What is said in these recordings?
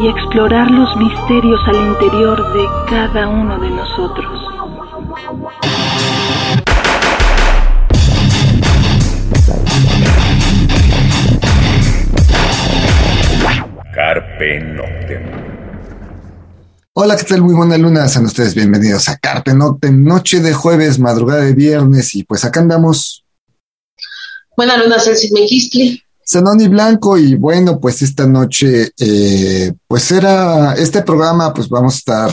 y explorar los misterios al interior de cada uno de nosotros. Carpe Noctem. Hola, ¿qué tal? Muy buena luna. Sean ustedes bienvenidos a Carpe Noctem, noche de jueves, madrugada de viernes, y pues acá andamos. Buena luna, Celsi Mejistli. Zanoni Blanco y bueno, pues esta noche, eh, pues era este programa, pues vamos a estar,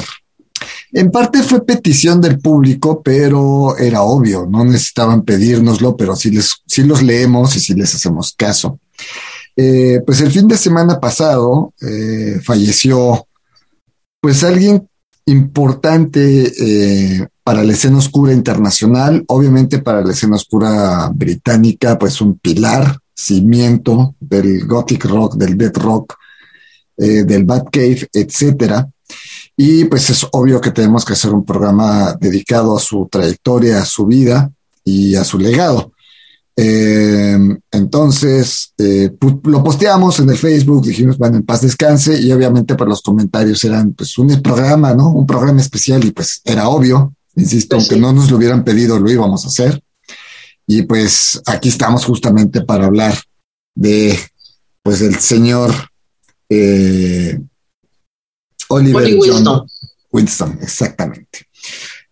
en parte fue petición del público, pero era obvio, no necesitaban pedírnoslo, pero sí, les, sí los leemos y sí les hacemos caso. Eh, pues el fin de semana pasado eh, falleció, pues alguien importante eh, para la escena oscura internacional, obviamente para la escena oscura británica, pues un pilar cimiento del gothic rock, del death rock, eh, del Batcave, etcétera. Y pues es obvio que tenemos que hacer un programa dedicado a su trayectoria, a su vida y a su legado. Eh, entonces, eh, lo posteamos en el Facebook, dijimos, van en paz descanse, y obviamente para pues, los comentarios eran pues un programa, ¿no? Un programa especial y pues era obvio, insisto, pues aunque no nos lo hubieran pedido, lo íbamos a hacer. Y pues aquí estamos justamente para hablar de pues el señor eh, Oliver Winston. Winston, exactamente.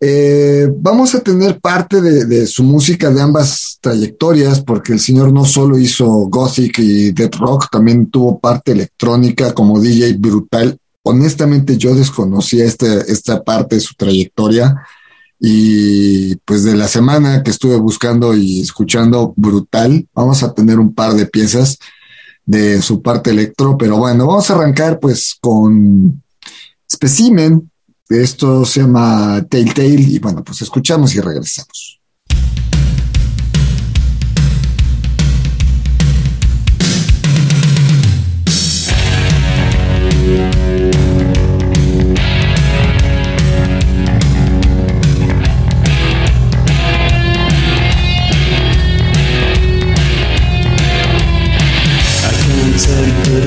Eh, vamos a tener parte de, su música de ambas trayectorias, porque el señor no solo hizo gothic y death rock, también tuvo parte electrónica como DJ brutal. Honestamente, yo desconocía este, esta parte de su trayectoria y pues de la semana que estuve buscando y escuchando brutal, vamos a tener un par de piezas de su parte electro, pero bueno, vamos a arrancar pues con Specimen, esto se llama Telltale y bueno, pues escuchamos y regresamos.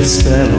estrelas.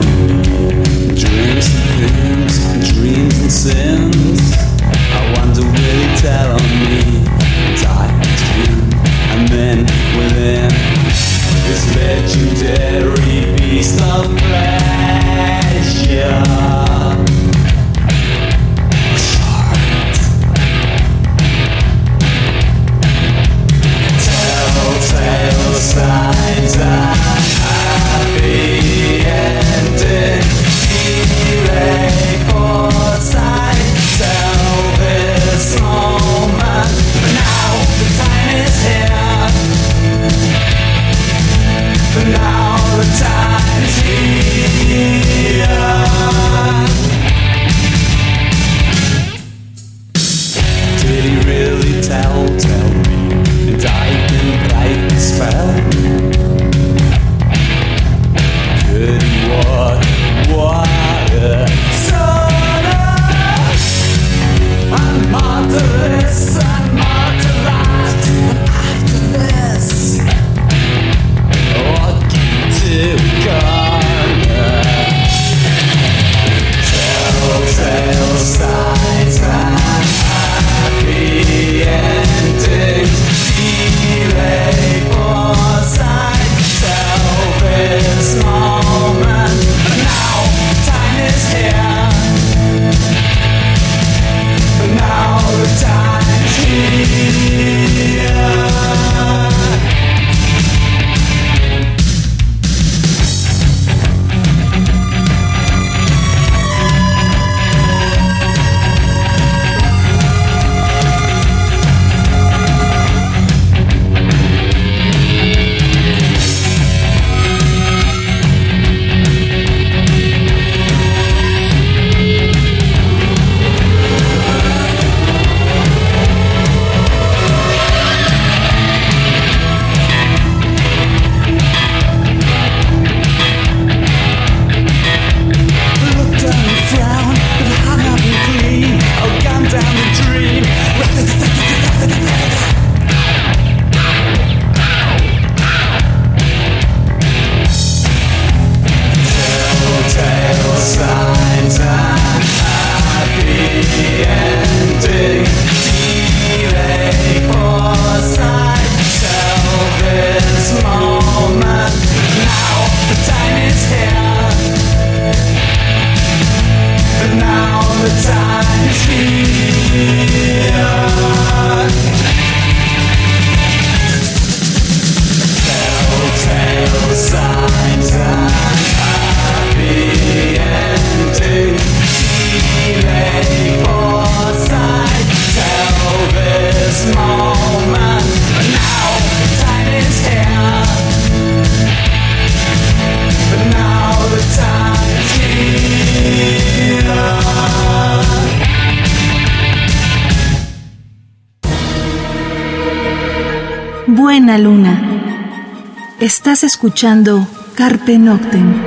Estás escuchando Carpe Noctem.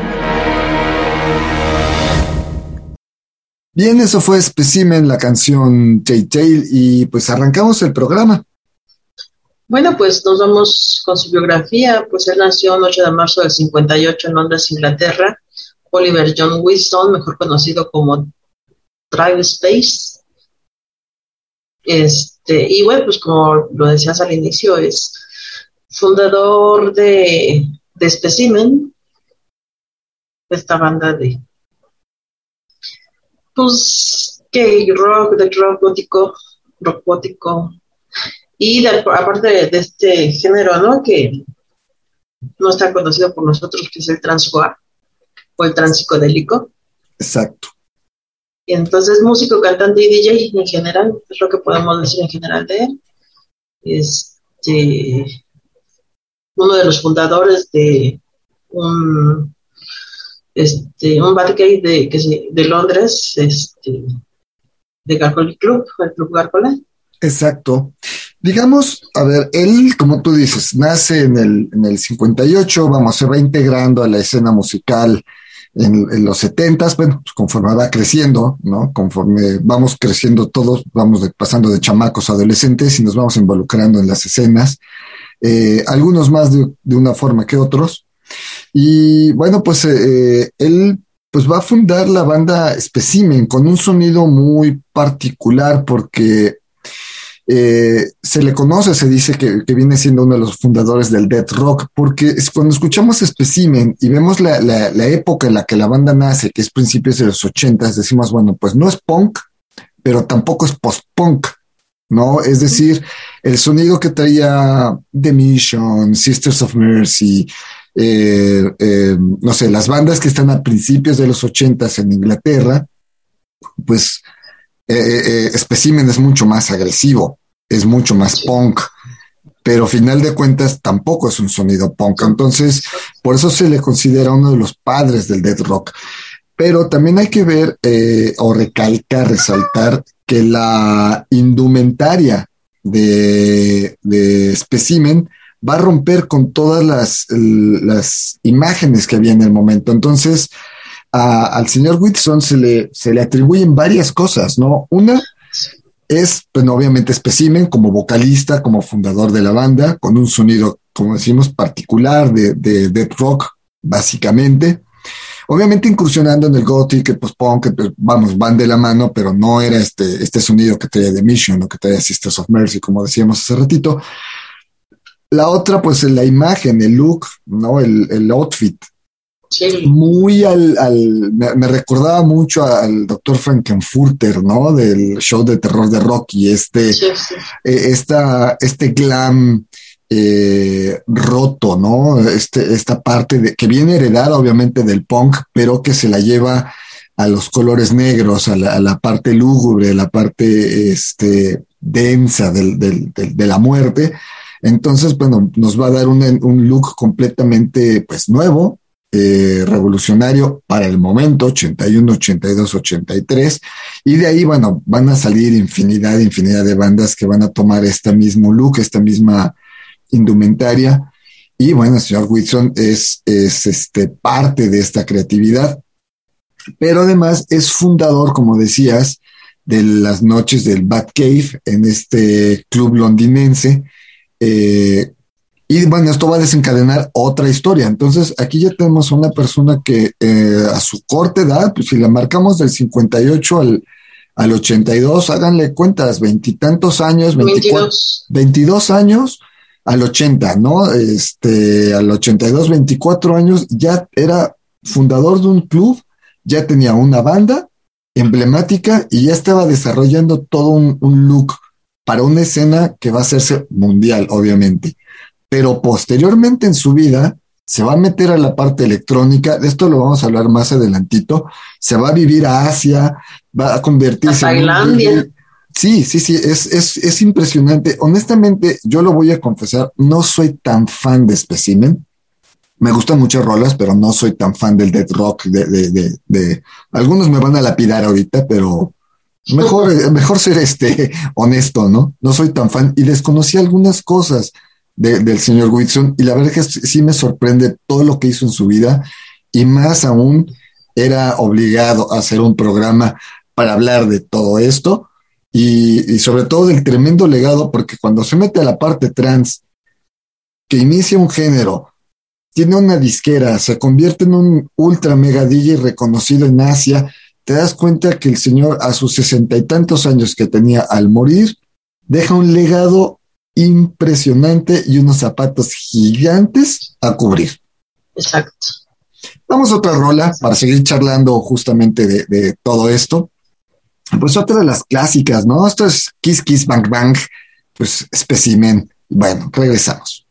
Bien, eso fue Specimen, la canción Tay Tail, y pues arrancamos el programa. Bueno, pues nos vamos con su biografía. Pues él nació el 8 de marzo del 58 en Londres, Inglaterra. Oliver John Wilson, mejor conocido como Drive Space. Este, y bueno, pues como lo decías al inicio, es fundador de, de Specimen, esta banda de pues gay rock, de rock gótico, rock gótico, y aparte de, este género, ¿no? Que no está conocido por nosotros, que es el transua o el transpsicodélico. Exacto. Y entonces músico, cantante y DJ en general, es lo que podemos decir en general de él. Este, uno de los fundadores de un este, un de, que de Londres, este, de Gargoyle Club, el Club. Exacto. Digamos, a ver, él, como tú dices, nace en el, en el 58, vamos, se va integrando a la escena musical en, los 70, bueno, pues conforme va creciendo, ¿no? Conforme vamos creciendo todos, vamos pasando de chamacos a adolescentes y nos vamos involucrando en las escenas, eh, algunos más de, una forma que otros, y bueno, pues eh, él pues va a fundar la banda Specimen con un sonido muy particular porque eh, se le conoce, se dice que, viene siendo uno de los fundadores del death rock, porque cuando escuchamos Specimen y vemos la, la, época en la que la banda nace, que es principios de los ochentas, decimos, bueno, pues no es punk, pero tampoco es post-punk, ¿no? Es decir, el sonido que traía The Mission, Sisters of Mercy, eh, eh, no sé, las bandas que están a principios de los ochentas en Inglaterra, pues eh, Specimen es mucho más agresivo, es mucho más punk, pero final de cuentas tampoco es un sonido punk. Entonces, por eso se le considera uno de los padres del death rock. Pero también hay que ver o recalcar, resaltar que la indumentaria de, de Specimen va a romper con todas las, las imágenes que había en el momento. Entonces, al señor Whitson se le, se le atribuyen varias cosas, ¿no? Una es, pues, obviamente, especimen como vocalista, como fundador de la banda, con un sonido, como decimos, particular de, de death rock, básicamente. Obviamente incursionando en el gothic, el post-punk, pues, vamos, van de la mano, pero no era este, este sonido que traía The Mission o que traía Sisters of Mercy, como decíamos hace ratito. La otra, pues la imagen, el look, ¿no? El, el outfit. Sí. Muy al, al me, recordaba mucho al doctor Frankenfurter, ¿no? Del show de terror de Rocky, este, sí, eh, esta, este glam eh, roto, ¿no? Este, esta parte que viene heredada obviamente del punk, pero que se la lleva a los colores negros, a la, parte lúgubre, a la parte este, densa de la muerte entonces, bueno, nos va a dar un, un look completamente pues nuevo, eh, revolucionario para el momento, 81, 82, 83. Y de ahí, bueno, van a salir infinidad, infinidad de bandas que van a tomar este mismo look, esta misma indumentaria. Y bueno, el señor Whitson es, es este, parte de esta creatividad, pero además es fundador, como decías, de las noches del Batcave en este club londinense eh, y bueno, esto va a desencadenar otra historia. Entonces, aquí ya tenemos una persona que eh, a su corta edad, pues si la marcamos del 58 al, al 82, háganle cuentas, veintitantos años, 24, 22. años al 80, ¿no? Este, al 82, 24 años, ya era fundador de un club, ya tenía una banda emblemática y ya estaba desarrollando todo un, un look para una escena que va a hacerse mundial, obviamente. Pero posteriormente en su vida se va a meter a la parte electrónica, de esto lo vamos a hablar más adelantito, se va a vivir a Asia, va a convertirse a Tailandia. Sí, sí, sí, es, es, es, impresionante. Honestamente, yo lo voy a confesar, no soy tan fan de Specimen. Me gustan muchas rolas, pero no soy tan fan del dead rock. De, de, de, de, Algunos me van a lapidar ahorita, pero Mejor, mejor ser este honesto, ¿no? No soy tan fan y desconocí algunas cosas. del señor Whitson y la verdad es que sí me sorprende todo lo que hizo en su vida y más aún era obligado a hacer un programa para hablar de todo esto y, sobre todo del tremendo legado, porque cuando se mete a la parte trans, que inicia un género, tiene una disquera, se convierte en un ultra mega DJ reconocido en Asia, te das cuenta que el señor a sus sesenta y tantos años que tenía al morir, deja un legado impresionante y unos zapatos gigantes a cubrir. Exacto. Vamos a otra rola para seguir charlando justamente de, de todo esto. Pues otra de las clásicas, ¿no? Esto es Kiss Kiss Bang Bang, pues especimen. Bueno, regresamos.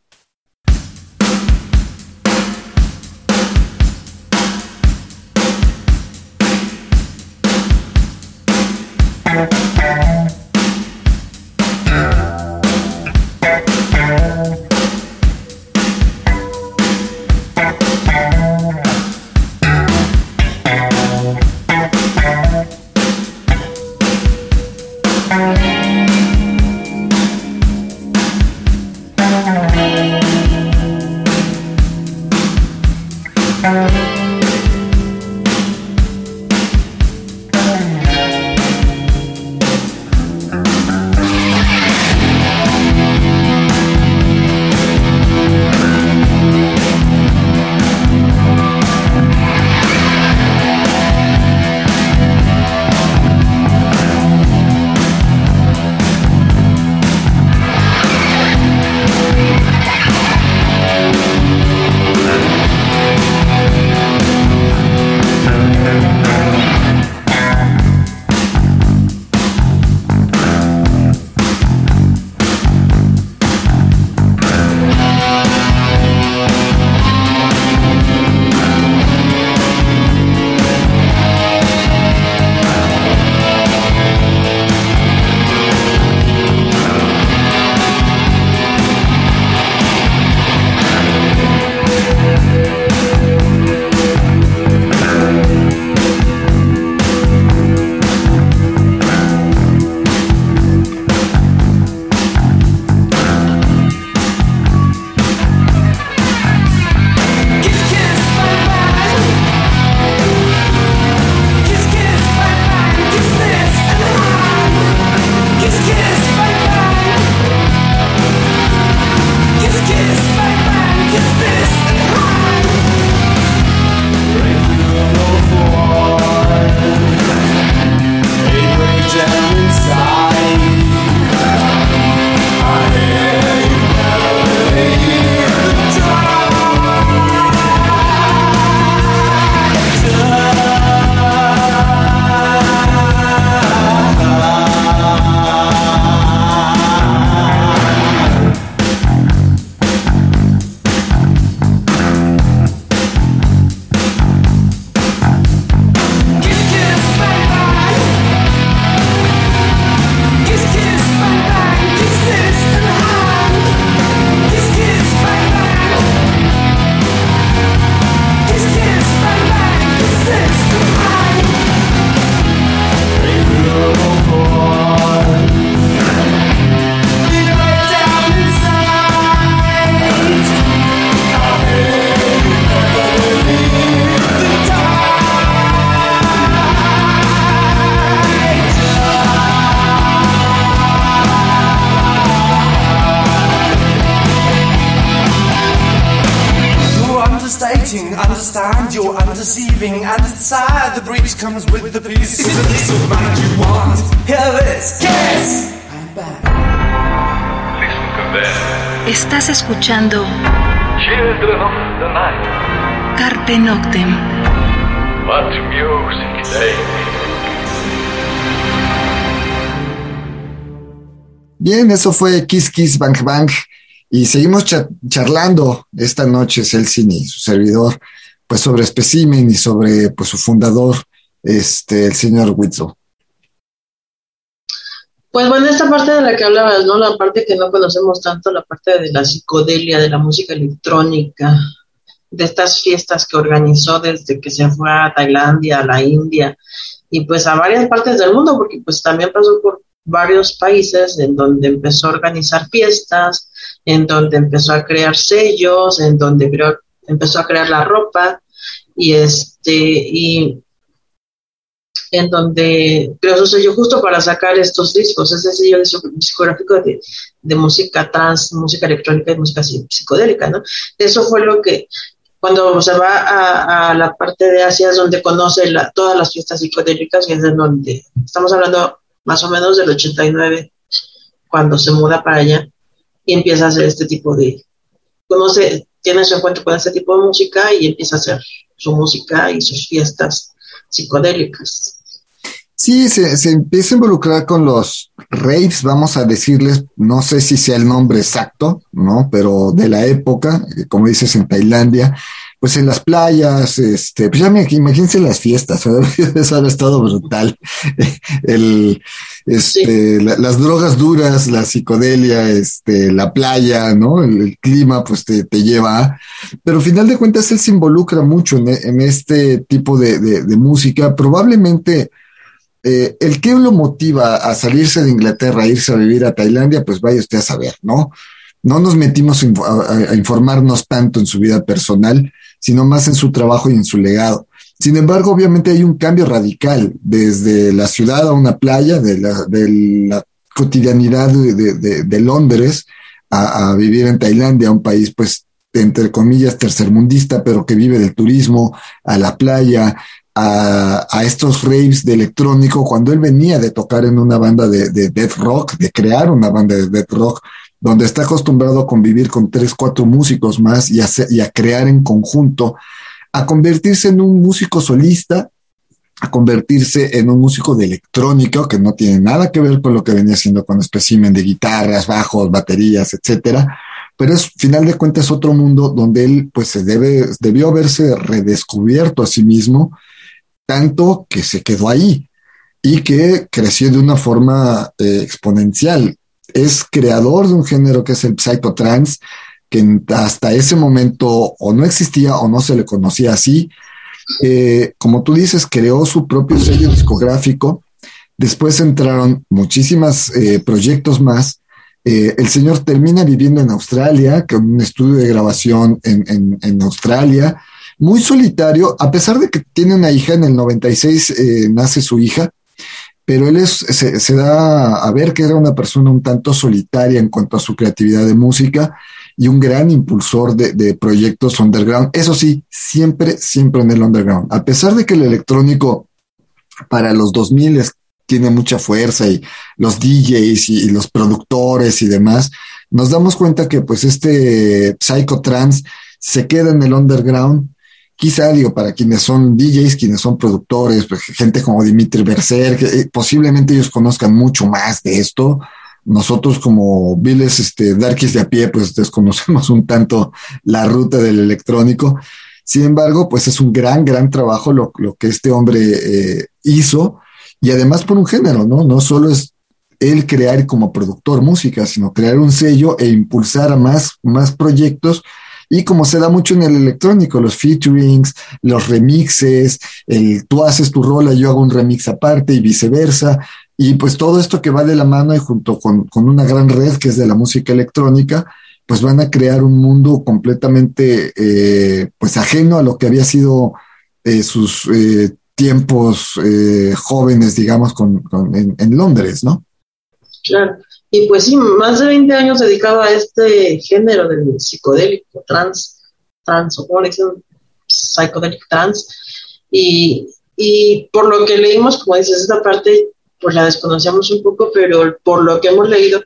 Estás escuchando Carpe Noctem. Bien, eso fue Kiss Kiss Bang Bang. Y seguimos charlando esta noche, Celsin y su servidor, pues sobre Specimen y sobre pues, su fundador, este, el señor Whitson. Pues bueno, esta parte de la que hablabas, ¿no? La parte que no conocemos tanto, la parte de la psicodelia, de la música electrónica, de estas fiestas que organizó desde que se fue a Tailandia, a la India y pues a varias partes del mundo, porque pues también pasó por varios países en donde empezó a organizar fiestas, en donde empezó a crear sellos, en donde empezó a crear la ropa y este y en donde creó su sello justo para sacar estos discos, ese sello discográfico de, música trans, música electrónica y música psicodélica, ¿no? Eso fue lo que cuando se va a, la parte de Asia es donde conoce todas las fiestas psicodélicas y es en donde estamos hablando más o menos del 89 cuando se muda para allá y empieza a hacer este tipo de conoce tiene su encuentro con este tipo de música y empieza a hacer su música y sus fiestas psicodélicas. Sí, se, se, empieza a involucrar con los raves, vamos a decirles, no sé si sea el nombre exacto, ¿no? Pero de la época, eh, como dices, en Tailandia, pues en las playas, este, pues ya me, imagínense las fiestas, eso ha estado brutal. El, este, las drogas duras, la psicodelia, este, la playa, ¿no? El, clima, pues te, te, lleva pero al final de cuentas él se involucra mucho en, en este tipo de, de, de música, probablemente eh, el que lo motiva a salirse de Inglaterra, a irse a vivir a Tailandia, pues vaya usted a saber, ¿no? No nos metimos a, informarnos tanto en su vida personal, sino más en su trabajo y en su legado. Sin embargo, obviamente hay un cambio radical desde la ciudad a una playa, de la, cotidianidad de, Londres a, a, vivir en Tailandia, un país pues entre comillas tercermundista, pero que vive del turismo, a la playa, a, estos raves de electrónico cuando él venía de tocar en una banda de, de death rock, de crear una banda de death rock, donde está acostumbrado a convivir con tres, cuatro músicos más y a, y a crear en conjunto, a convertirse en un músico solista, a convertirse en un músico de electrónica, que no tiene nada que ver con lo que venía haciendo con espécimen de guitarras, bajos, baterías, etcétera. Pero es, final de cuentas, otro mundo donde él, pues, se debe, debió haberse redescubierto a sí mismo, tanto que se quedó ahí y que creció de una forma eh, exponencial. Es creador de un género que es el psychotrance, que hasta ese momento o no existía o no se le conocía así. Eh, como tú dices, creó su propio sello discográfico. Después entraron muchísimos eh, proyectos más. el señor termina viviendo en Australia, con un estudio de grabación en, en Australia muy solitario, a pesar de que tiene una hija, en el 96 eh, nace su hija, pero él es, se, da a ver que era una persona un tanto solitaria en cuanto a su creatividad de música y un gran impulsor de, proyectos underground. Eso sí, siempre, siempre en el underground. A pesar de que el electrónico para los 2000 tiene mucha fuerza y los DJs y, los productores y demás, nos damos cuenta que pues este psychotrance se queda en el underground quizá digo, para quienes son DJs, quienes son productores, pues, gente como Dimitri Berser, que eh, posiblemente ellos conozcan mucho más de esto. Nosotros como viles, este, darkies de a pie, pues desconocemos un tanto la ruta del electrónico. Sin embargo, pues es un gran, gran trabajo lo, que este hombre eh, hizo y además por un género, ¿no? No solo es él crear como productor música, sino crear un sello e impulsar más, más proyectos y como se da mucho en el electrónico, los featurings, los remixes, el tú haces tu rola, yo hago un remix aparte y viceversa. Y pues todo esto que va de la mano y junto con, una gran red que es de la música electrónica, pues van a crear un mundo completamente eh, pues ajeno a lo que había sido eh, sus eh, tiempos jóvenes, digamos, con, en, en, Londres, ¿no? Claro. Y pues sí, más de 20 años dedicado a este género del psicodélico, trans, trans, o como le dicen, psicodélico trans. Y, y por lo que leímos, como dices, esta parte pues la desconocíamos un poco, pero por lo que hemos leído,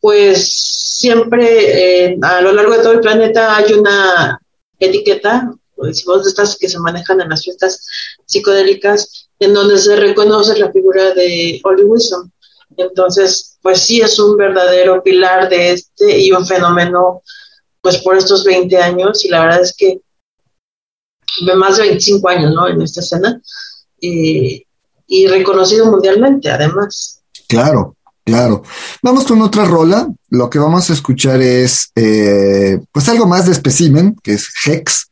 pues siempre eh, a lo largo de todo el planeta hay una etiqueta, decimos de estas que se manejan en las fiestas psicodélicas, en donde se reconoce la figura de Holly Wilson. Entonces, pues sí es un verdadero pilar de este y un fenómeno, pues por estos 20 años, y la verdad es que más de 25 años, ¿no? En esta escena, y reconocido mundialmente, además. Claro, claro. Vamos con otra rola. Lo que vamos a escuchar es, eh, pues algo más de especimen, que es Hex.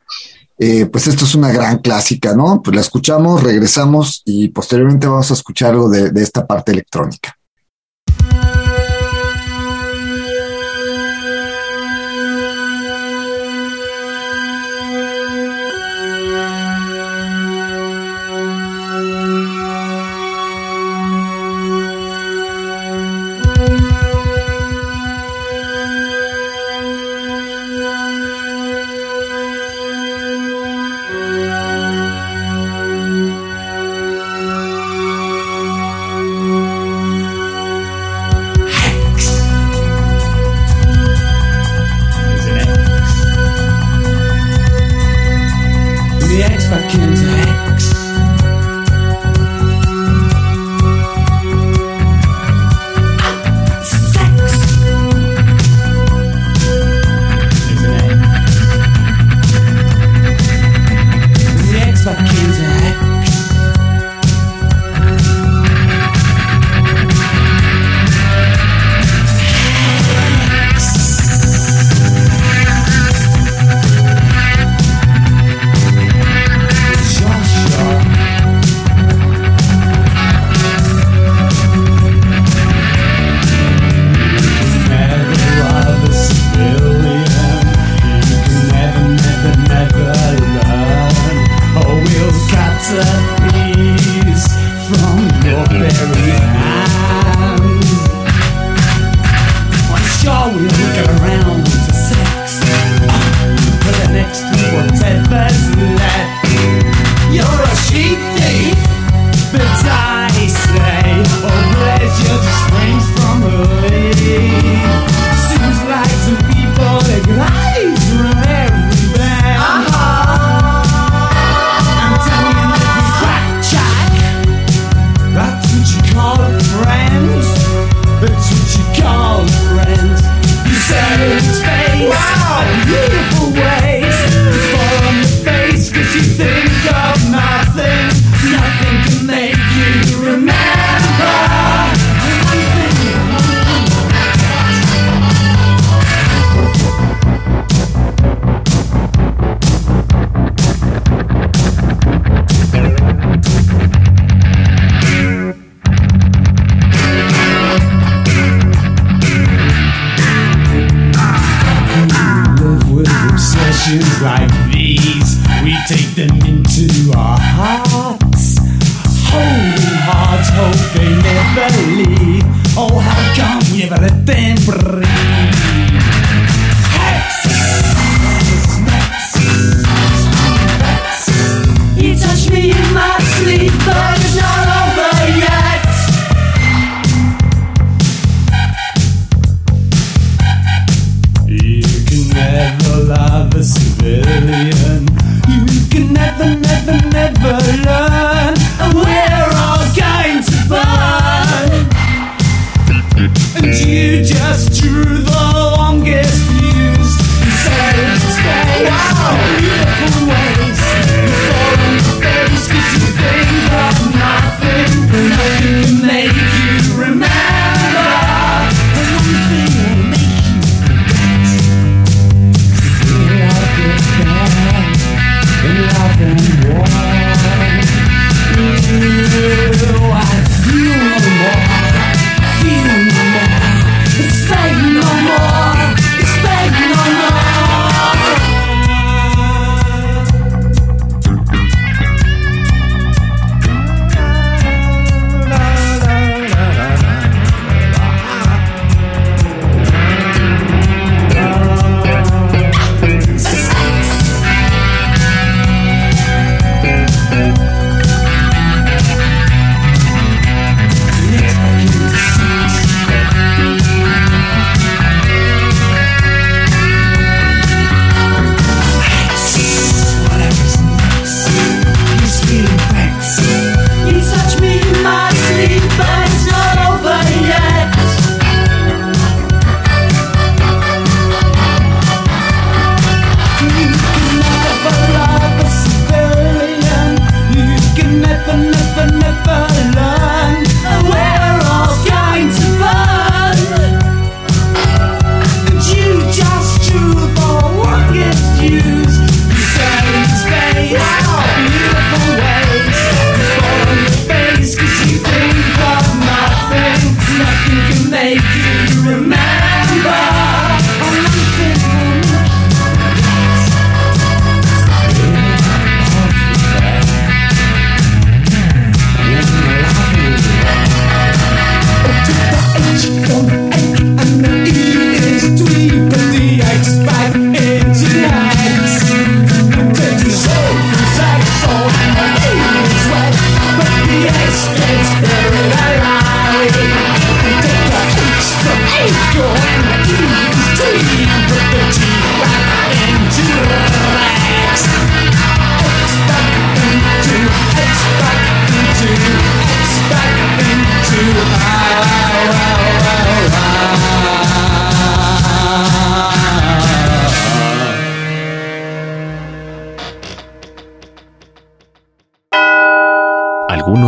Eh, pues esto es una gran clásica, ¿no? Pues la escuchamos, regresamos y posteriormente vamos a escuchar algo de esta parte electrónica.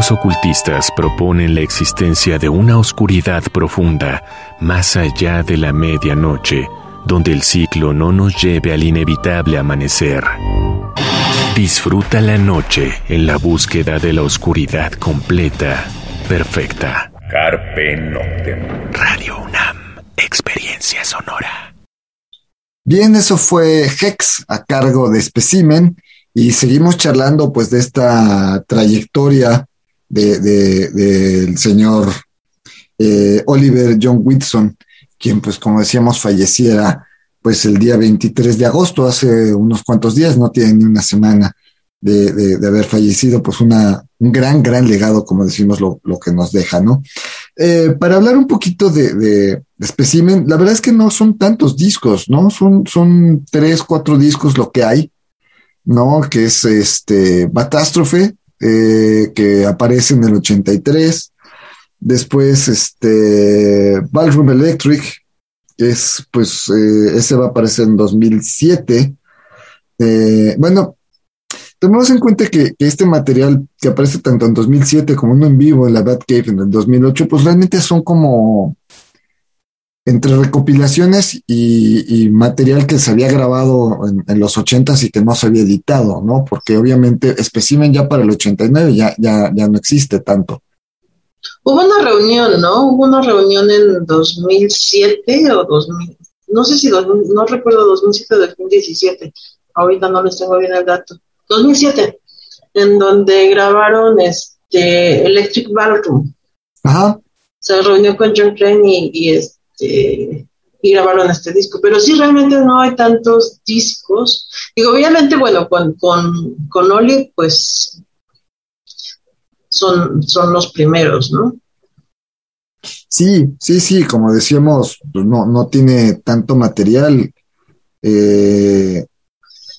Algunos ocultistas proponen la existencia de una oscuridad profunda más allá de la medianoche, donde el ciclo no nos lleve al inevitable amanecer. Disfruta la noche en la búsqueda de la oscuridad completa, perfecta. Carpe Noctem. Radio UNAM, experiencia sonora. Bien, eso fue Hex a cargo de Specimen y seguimos charlando pues de esta trayectoria de, de- del señor eh, Oliver John Whitson, quien pues como decíamos falleciera pues el día 23 de agosto, hace unos cuantos días, no tiene ni una semana de, de- haber fallecido, pues una, un gran, gran legado, como decimos, lo, lo que nos deja, ¿no? Eh, para hablar un poquito de, de, de Specimen, la verdad es que no son tantos discos, ¿no? Son, son tres, cuatro discos lo que hay, ¿no? Que es este Batástrofe, eh, que aparece en el 83. Después, este Ballroom Electric, que es, pues, eh, ese va a aparecer en 2007. Eh, bueno, tomemos en cuenta que, este material que aparece tanto en 2007 como uno en vivo en la Batcave en el 2008, pues realmente son como entre recopilaciones y, y material que se había grabado en, en los 80s y que no se había editado, ¿no? Porque obviamente Specimen ya para el 89 ya, ya, ya no existe tanto. Hubo una reunión, ¿no? Hubo una reunión en 2007 o 2000, no sé si, 2000, no recuerdo 2007 o 2017. Ahorita no les tengo bien el dato. 2007, en donde grabaron este Electric Ballroom. Ajá. Se reunió con John Crane y, y, este y grabaron este disco. Pero sí, realmente no hay tantos discos. Digo, obviamente, bueno, con, con, con Oli, pues son, son los primeros, ¿no? Sí, sí, sí, como decíamos, pues no, no tiene tanto material. Eh,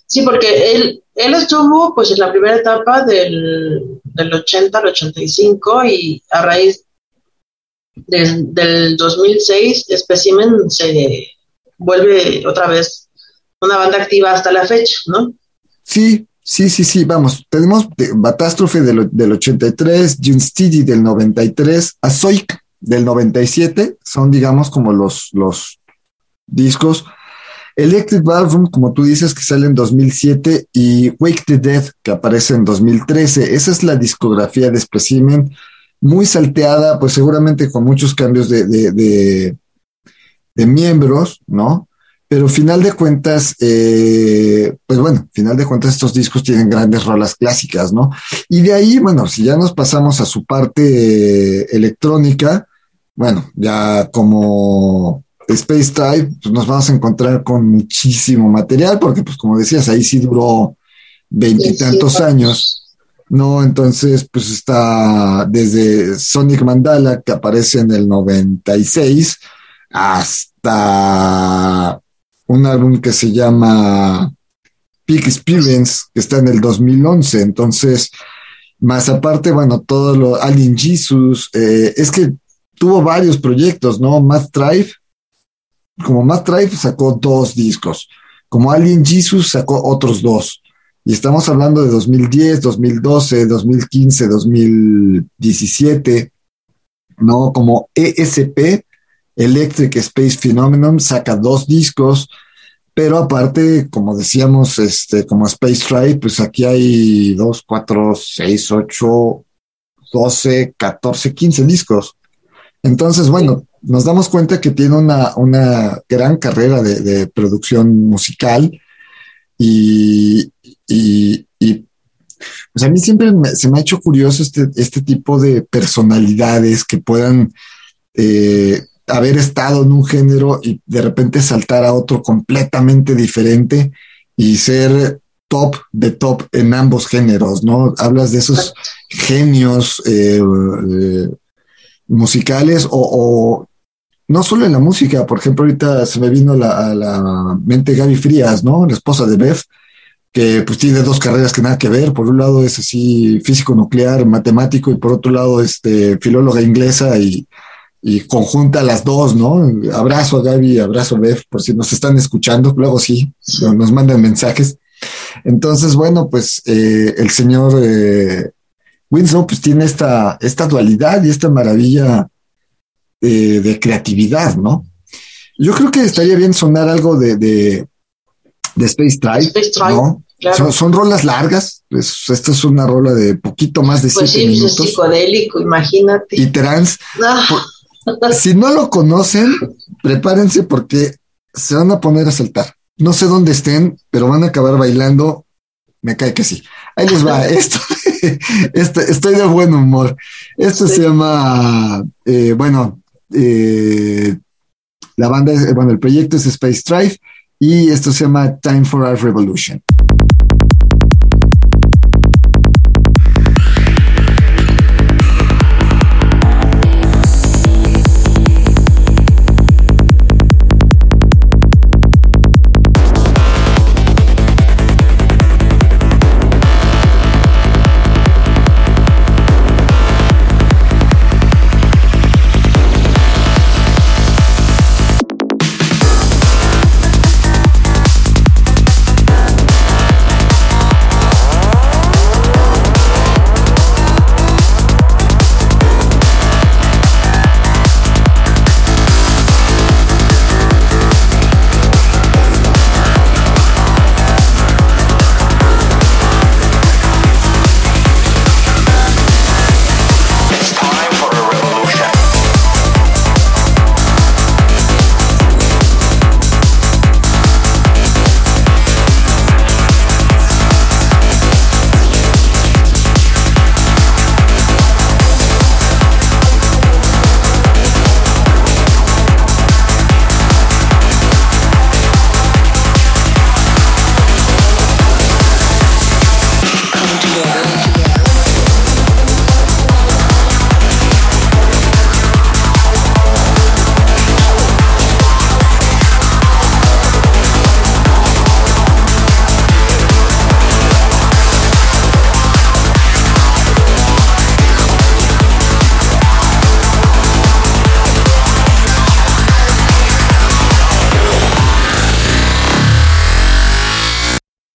Sí, porque él, él estuvo pues en la primera etapa del, del 80 al 85 y a raíz del, del 2006 Specimen se vuelve otra vez una banda activa hasta la fecha, ¿no? sí, sí, sí, sí, vamos, tenemos Batástrofe del, del 83, Junstidi del 93, Azoic del 97, son digamos como los, los discos. Electric Ballroom, como tú dices, que sale en 2007, y Wake the Dead, que aparece en 2013. Esa es la discografía de Specimen, muy salteada, pues seguramente con muchos cambios de, de, de- de miembros, ¿no? Pero final de cuentas, eh, pues bueno, final de cuentas estos discos tienen grandes rolas clásicas, ¿no? Y de ahí, bueno, si ya nos pasamos a su parte eh, electrónica, bueno, ya como Space Drive, pues nos vamos a encontrar con muchísimo material, porque pues como decías, ahí sí duró veintitantos años, ¿no? Entonces, pues está desde Sonic Mandala, que aparece en el 96, hasta un álbum que se llama Peak Experience, que está en el 2011. Entonces, más aparte, bueno, todo lo, Alien Jesus, eh, es que tuvo varios proyectos, ¿no? Matt Drive, como Matt Drive sacó dos discos, como Alien Jesus sacó otros dos. Y estamos hablando de 2010, 2012, 2015, 2017, ¿no? Como ESP, Electric Space Phenomenon, saca dos discos, pero aparte, como decíamos, este, como Space Drive, pues aquí hay dos, cuatro, seis, ocho, doce, catorce, quince discos. Entonces, bueno, nos damos cuenta que tiene una, una gran carrera de, de producción musical y, y, pues a mí siempre me- se me ha hecho curioso este, este tipo de personalidades que puedan eh, haber estado en un género y de repente saltar a otro completamente diferente y ser top de top en ambos géneros, ¿no? Hablas de esos genios eh, eh, musicales o, o no solo en la música, por ejemplo, ahorita se me vino a la mente Gaby Frías, ¿no? La esposa de Beth, que pues tiene dos carreras que nada que ver. Por un lado es así físico nuclear, matemático, y por otro lado, este, filóloga inglesa y, y conjunta las dos, ¿no? Abrazo a Gaby, abrazo a Beth, por si nos están escuchando, luego sí, no- nos mandan mensajes. Entonces, bueno, pues eh, el señor eh, Winslow pues tiene esta, esta dualidad y esta maravilla eh, de creatividad, ¿no? Yo creo que estaría bien sonar algo de, de, de Space Drive, ¿no? claro. Son, son rolas largas, pues, esta es una rola de poquito más de Pues siete sí, pues es minutos psicodélico, imagínate. y trans. Ah, Si no lo conocen, prepárense porque se van a poner a saltar. No sé dónde estén, pero van a acabar bailando. Me cae que sí. Ahí les va. Esto, esto- estoy de buen humor. Esto se llama, eh, bueno, eh, la banda, es- bueno, el proyecto es Space Drive y esto se llama Time for a Revolution.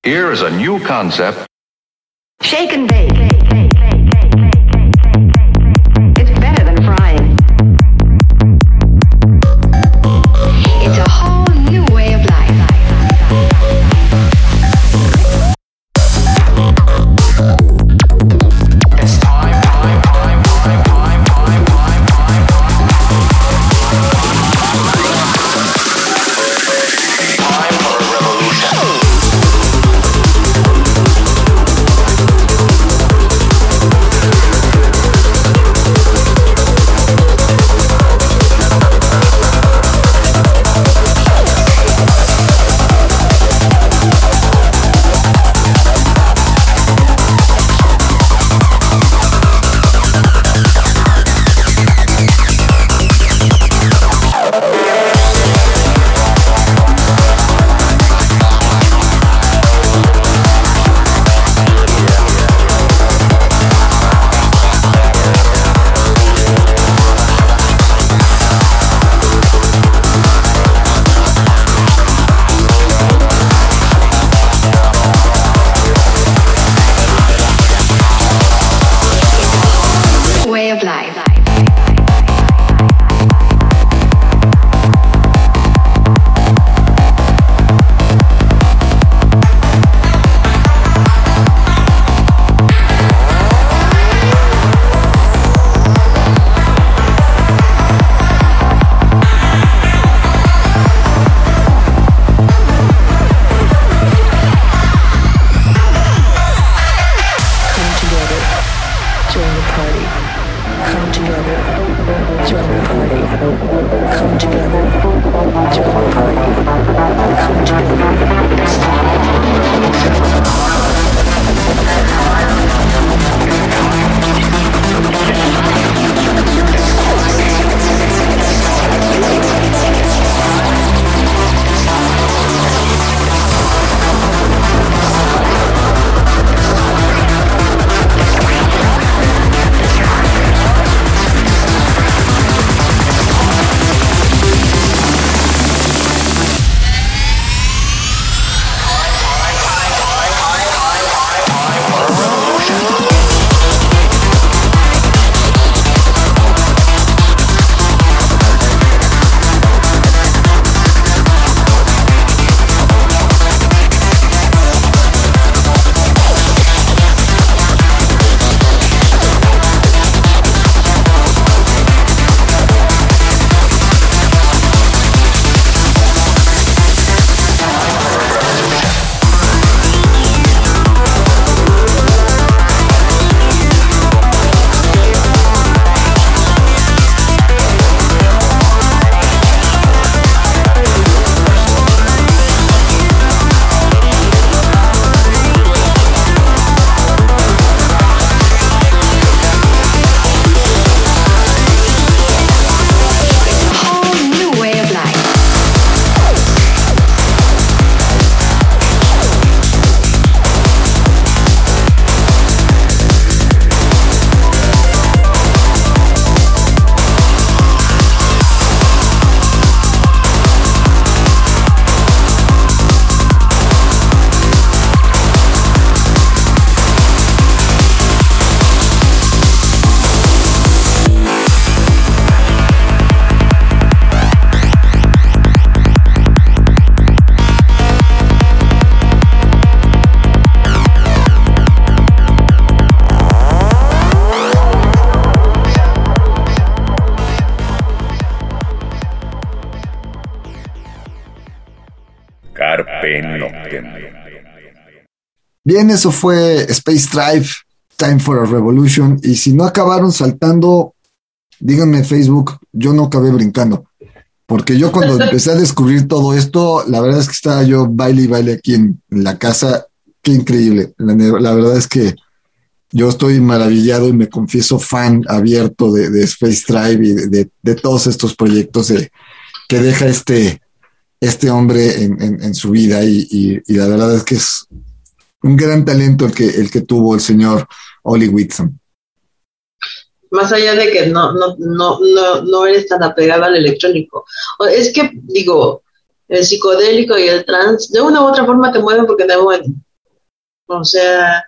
Here is a new concept. Shake and bake. Bien, eso fue Space Drive, Time for a Revolution. Y si no acabaron saltando, díganme en Facebook, yo no acabé brincando. Porque yo cuando empecé a descubrir todo esto, la verdad es que estaba yo baile y baile aquí en, en la casa. Qué increíble. La, la verdad es que yo estoy maravillado y me confieso fan abierto de, de Space Drive y de, de, de todos estos proyectos de- que deja este, este hombre en, en- en su vida. Y, y- y la verdad es que es un gran talento el que, el que tuvo el señor Ollie Whitson. más allá de que no, no, no, no, no eres tan apegada al electrónico. Es que, digo, el psicodélico y el trans, de una u otra forma te mueven porque te mueven. O sea,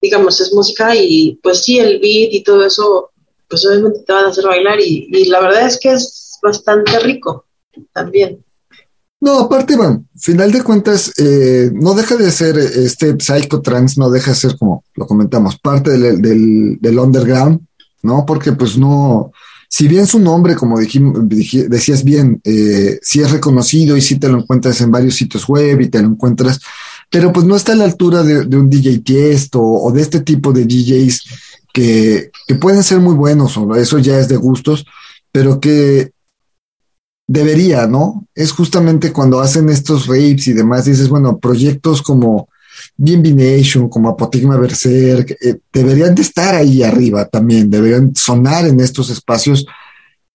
digamos, es música y pues sí, el beat y todo eso, pues obviamente te van a hacer bailar y, y la verdad es que es bastante rico también. No, aparte, bueno, final de cuentas, eh, no deja de ser este psychotrance, no deja de ser como lo comentamos, parte del, del, underground, ¿no? Porque pues no, si bien su nombre, como dijim- dij- decías bien, eh, sí es reconocido y sí te lo encuentras en varios sitios web y te lo encuentras, pero pues no está a la altura de, de un DJ Tiesto o de este tipo de DJs que, que pueden ser muy buenos, o eso ya es de gustos, pero que debería, ¿no? Es justamente cuando hacen estos rapes y demás, dices, bueno, proyectos como B&B Nation, como Apotigma Berserk, eh, deberían de estar ahí arriba también, deberían sonar en estos espacios,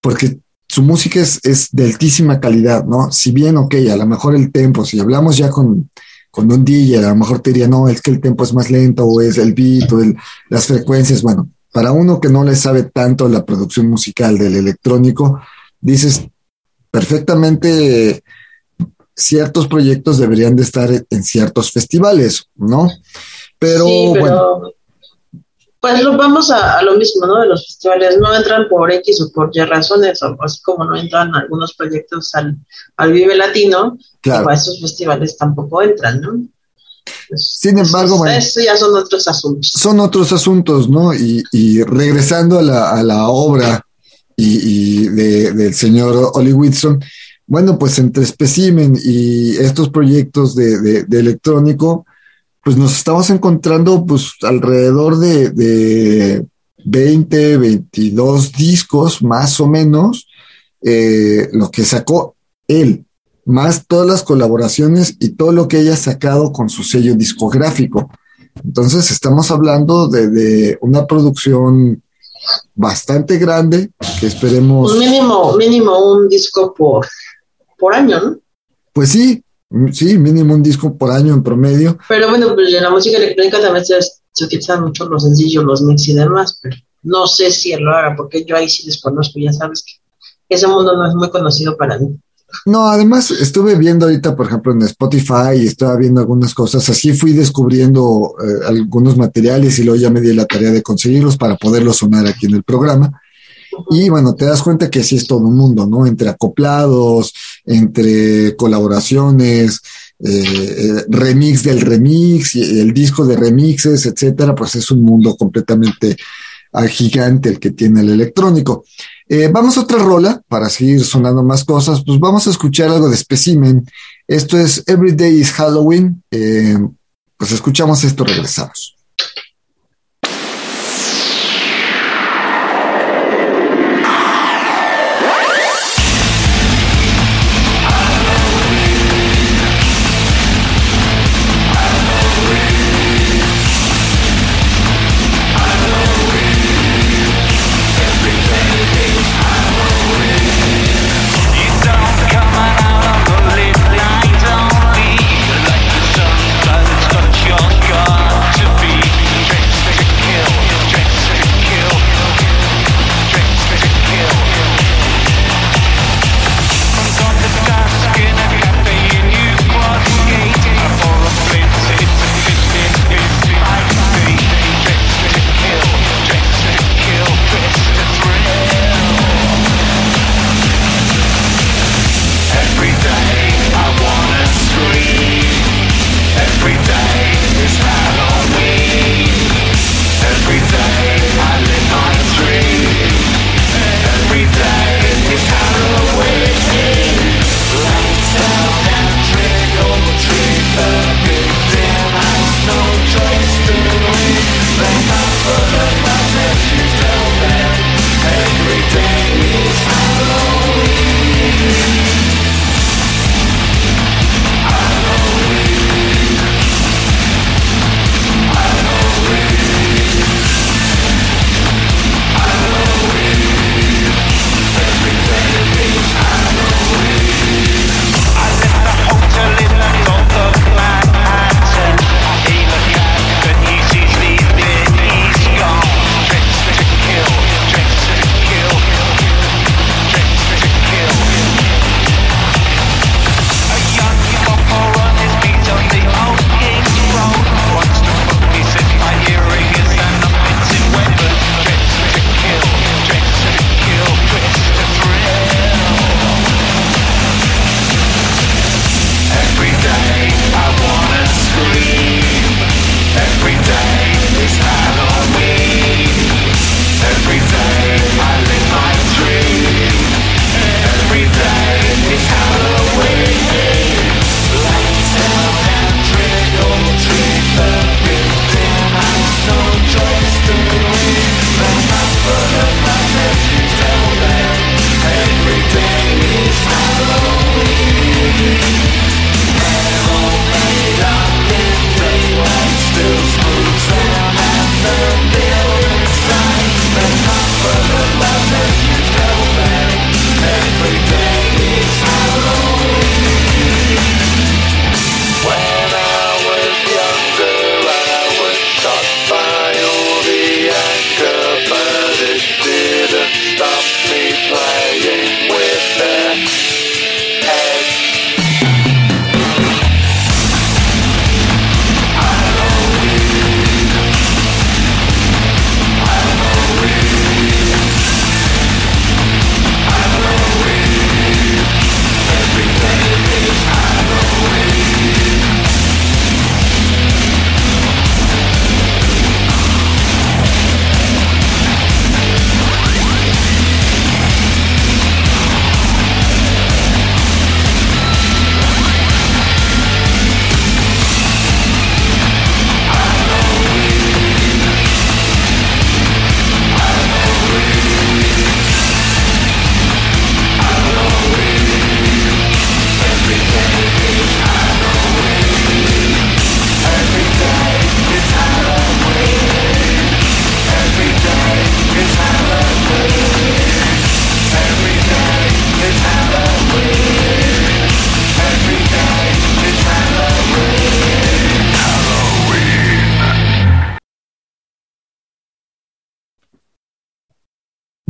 porque su música es, de altísima calidad, ¿no? Si bien, ok, a lo mejor el tempo, si hablamos ya con, con un DJ, a lo mejor te diría, no, es que el tempo es más lento, o es el beat, o el- las frecuencias, bueno, para uno que no le sabe tanto la producción musical del electrónico, dices, perfectamente ciertos proyectos deberían de estar en ciertos festivales, ¿no? Pero, sí, pero bueno, pues lo vamos a, a lo mismo, ¿no? De los festivales no entran por X o por Y razones, o así como no entran algunos proyectos al, al Vive Latino, Claro. pues a esos festivales tampoco entran, ¿no? Pues, Sin embargo, eso, bueno. eso ya son otros asuntos. son otros asuntos, ¿no? Y, y regresando a la, a la obra y, de- del señor Oli Whitson, bueno, pues entre Specimen y estos proyectos de, electrónico, pues nos estamos encontrando pues alrededor de, de 20, 22 discos más o menos, eh, lo que sacó él, más todas las colaboraciones y todo lo que haya sacado con su sello discográfico. Entonces estamos hablando de una producción bastante grande que esperemos, mínimo, mínimo un disco por, por año, ¿no? pues sí, sí, mínimo un disco por año en promedio. Pero bueno, pues en la música electrónica también se, se utilizan mucho los sencillos, los mix y demás, pero no sé si él lo haga, porque yo ahí sí desconozco, ya sabes que ese mundo no es muy conocido para mí. No, además estuve viendo ahorita, por ejemplo, en Spotify y estaba viendo algunas cosas, así fui descubriendo eh, algunos materiales y luego ya me di la tarea de conseguirlos para poderlos sonar aquí en el programa. Y bueno, te das cuenta que sí es todo un mundo, ¿no? Entre acoplados, entre colaboraciones, eh, eh, remix del remix el disco de remixes, etcétera, pues es un mundo completamente ah, gigante el que tiene el electrónico. Eh, vamos a otra rola para seguir sonando más cosas. Pues vamos a escuchar algo de Specimen. Esto es Every Day is Halloween. Eh, pues escuchamos esto, regresamos.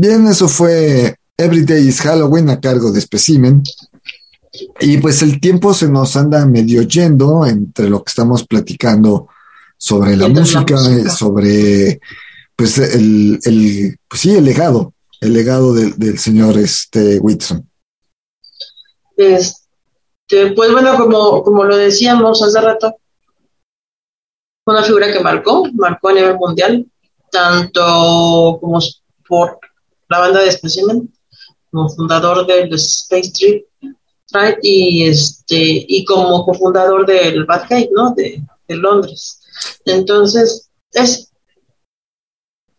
Bien, eso fue Everyday is Halloween a cargo de Specimen. Y pues el tiempo se nos anda medio yendo entre lo que estamos platicando sobre la la música, eh, sobre pues el, el pues sí, el legado, el legado del, del señor este Whitson. Este, pues bueno, como, como lo decíamos hace rato, fue una figura que marcó, marcó a nivel mundial, tanto como por la banda de Specimen, como fundador del Space Trip, Tribe y este y como cofundador del Batcave, ¿no? De, de Londres. Entonces, es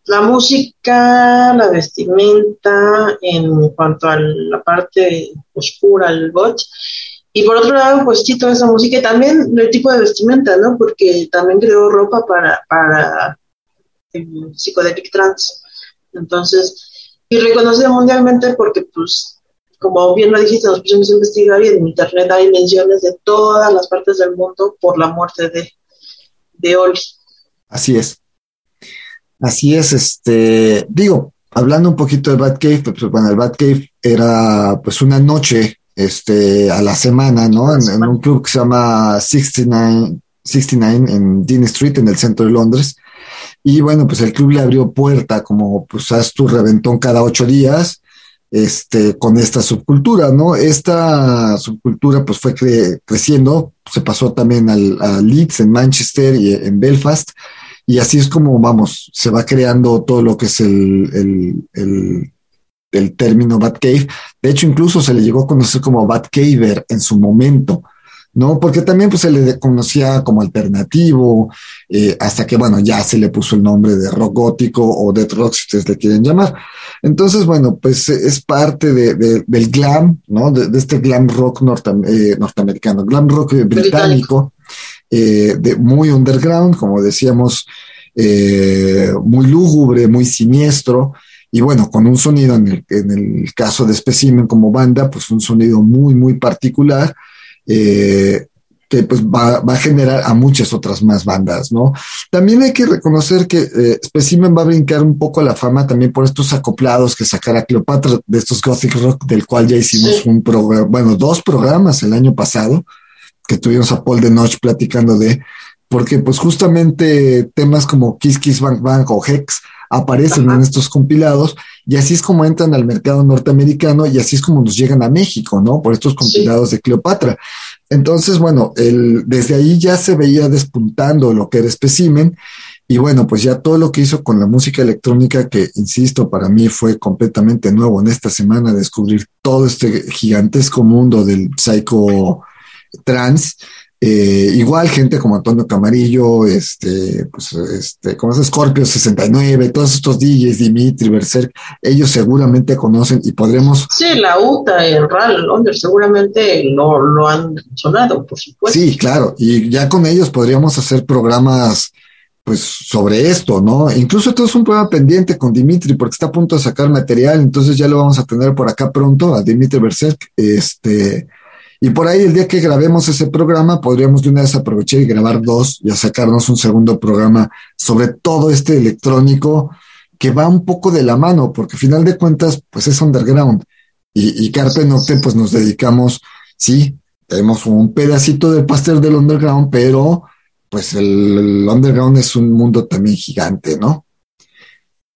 la música, la vestimenta en cuanto a la parte oscura, el bot. Y por otro lado, pues sí, toda esa música y también el tipo de vestimenta, ¿no? Porque también creó ropa para, para el psicodelic trance. Entonces, y reconocida mundialmente porque, pues, como bien lo dijiste, nos pusimos a investigar y en internet hay menciones de todas las partes del mundo por la muerte de, de Oli. Así es. Así es, este, digo, hablando un poquito del Batcave, pues bueno, el Batcave era pues una noche, este, a la semana, ¿no? En, en un club que se llama 69, 69 en Dean Street, en el centro de Londres. Y bueno, pues el club le abrió puerta, como pues haz tu reventón cada ocho días, este, con esta subcultura, ¿no? Esta subcultura pues fue cre- creciendo, se pasó también al, a Leeds en Manchester y en Belfast, y así es como, vamos, se va creando todo lo que es el, el, el, el término Batcave. De hecho, incluso se le llegó a conocer como Batcaver en su momento, ¿no? Porque también pues se le conocía como alternativo, eh, hasta que, bueno, ya se le puso el nombre de rock gótico o death rock, si ustedes le quieren llamar. Entonces, bueno, pues eh, es parte de, de- del glam, ¿no? De, este glam rock eh, norteamericano, glam rock británico, muy underground, como decíamos, muy lúgubre, muy siniestro, y bueno, con un sonido, en el, en el caso de Specimen como banda, pues un sonido muy, muy particular, eh, que pues va, va a generar a muchas otras más bandas, ¿no? También hay que reconocer que eh, Specimen va a brincar un poco la fama también por estos acoplados que sacara Cleopatra de estos Gothic Rock, del cual ya hicimos Sí. un programa, bueno, dos programas el año pasado, que tuvimos a Paul de Noche platicando de, porque pues justamente temas como Kiss Kiss Bang Bang o Hex aparecen en estos compilados y así es como entran al mercado norteamericano y así es como nos llegan a México, ¿no? Por estos compilados de Cleopatra. Entonces, bueno, el, desde ahí ya se veía despuntando lo que era Specimen y bueno, pues ya todo lo que hizo con la música electrónica, que insisto, para mí fue completamente nuevo en esta semana descubrir todo este gigantesco mundo del psycho trans. Eh, igual gente como Antonio Camarillo, este, pues, este, como es Scorpio 69, todos estos DJs, Dimitri, Berserk, ellos seguramente conocen y podremos Sí, la UTA en RAL Londres seguramente lo, lo han sonado, por supuesto. Sí, claro, y ya con ellos podríamos hacer programas pues sobre esto, ¿no? Incluso esto es un programa pendiente con Dimitri porque está a punto de sacar material, entonces ya lo vamos a tener por acá pronto a Dimitri Berserk, este, y por ahí el día que grabemos ese programa podríamos de una vez aprovechar y grabar dos y a sacarnos un segundo programa sobre todo este electrónico que va un poco de la mano, porque al final de cuentas pues es underground y, Carpe Nocte pues nos dedicamos, sí, tenemos un pedacito del pastel del underground, pero pues el, el underground es un mundo también gigante, ¿no?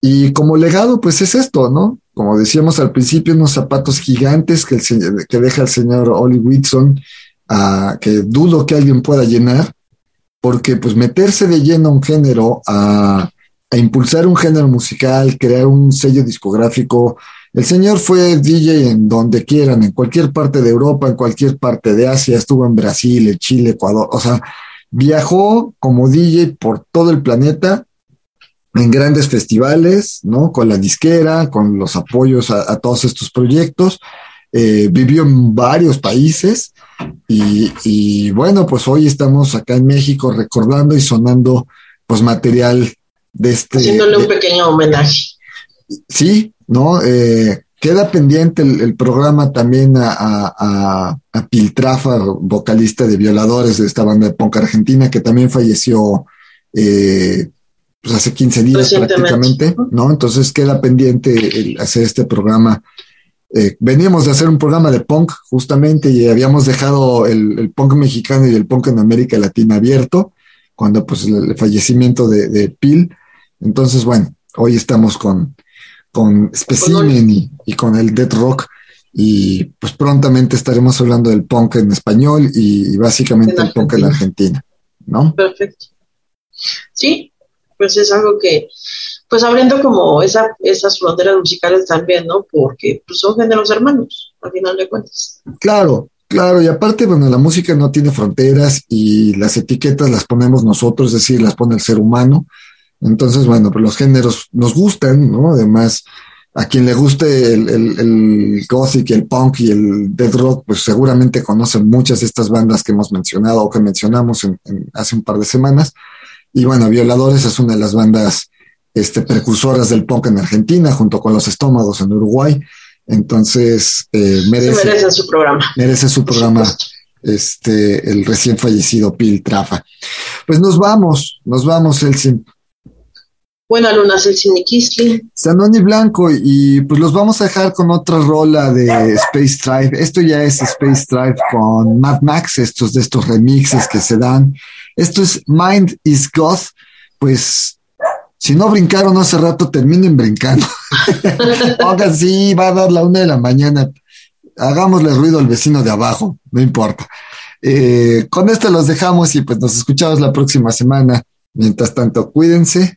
Y como legado, pues es esto, ¿no? Como decíamos al principio, unos zapatos gigantes que, el, que deja el señor Ollie Whitson, ah, que dudo que alguien pueda llenar, porque pues meterse de lleno a un género, a, a impulsar un género musical, crear un sello discográfico, el señor fue DJ en donde quieran, en cualquier parte de Europa, en cualquier parte de Asia, estuvo en Brasil, en Chile, Ecuador, o sea, viajó como DJ por todo el planeta en grandes festivales, ¿no? Con la disquera, con los apoyos a, a todos estos proyectos. Eh, vivió en varios países y, y, bueno, pues hoy estamos acá en México recordando y sonando pues material de este... Haciéndole de- un pequeño homenaje. Sí, ¿no? Eh, queda pendiente el, el programa también a, a, a, a Piltrafa, vocalista de Violadores de esta banda de punk argentina, que también falleció eh, pues hace 15 días prácticamente, ¿no? Entonces queda pendiente el hacer este programa. Eh, veníamos de hacer un programa de punk justamente y habíamos dejado el, el punk mexicano y el punk en América Latina abierto cuando pues el, el fallecimiento de, de Pil. Entonces, bueno, hoy estamos con, con Specimen y, y con el Dead Rock y pues prontamente estaremos hablando del punk en español y, y básicamente En el punk en Argentina, ¿no? Perfecto. Sí, pues es algo que, pues abriendo como esa, esas fronteras musicales también, ¿no? Porque pues, son géneros hermanos, al final de cuentas. Claro, claro, y aparte, bueno, la música no tiene fronteras y las etiquetas las ponemos nosotros, es decir, las pone el ser humano. Entonces, bueno, pues los géneros nos gustan, ¿no? Además, a quien le guste el, el, gothic, el punk y el death rock, pues seguramente conocen muchas de estas bandas que hemos mencionado o que mencionamos en, en hace un par de semanas. Y bueno, Violadores es una de las bandas este, precursoras del punk en Argentina, junto con Los Estómagos en Uruguay. Entonces, eh, merece, su programa. merece su programa este, el recién fallecido Pil Trafa. Pues nos vamos, nos vamos, Elsin. Buena luna, Kisly. Sanoni Blanco, y pues los vamos a dejar con otra rola de Space Drive. Esto ya es Space Drive con Mad Max, estos de estos remixes que se dan. Esto es Mind is God. Pues si no brincaron hace rato, terminen brincando. Oigan, sí, va a dar la una de la mañana. Hagámosle ruido al vecino de abajo, no importa. Eh, con esto los dejamos y pues nos escuchamos la próxima semana. Mientras tanto, cuídense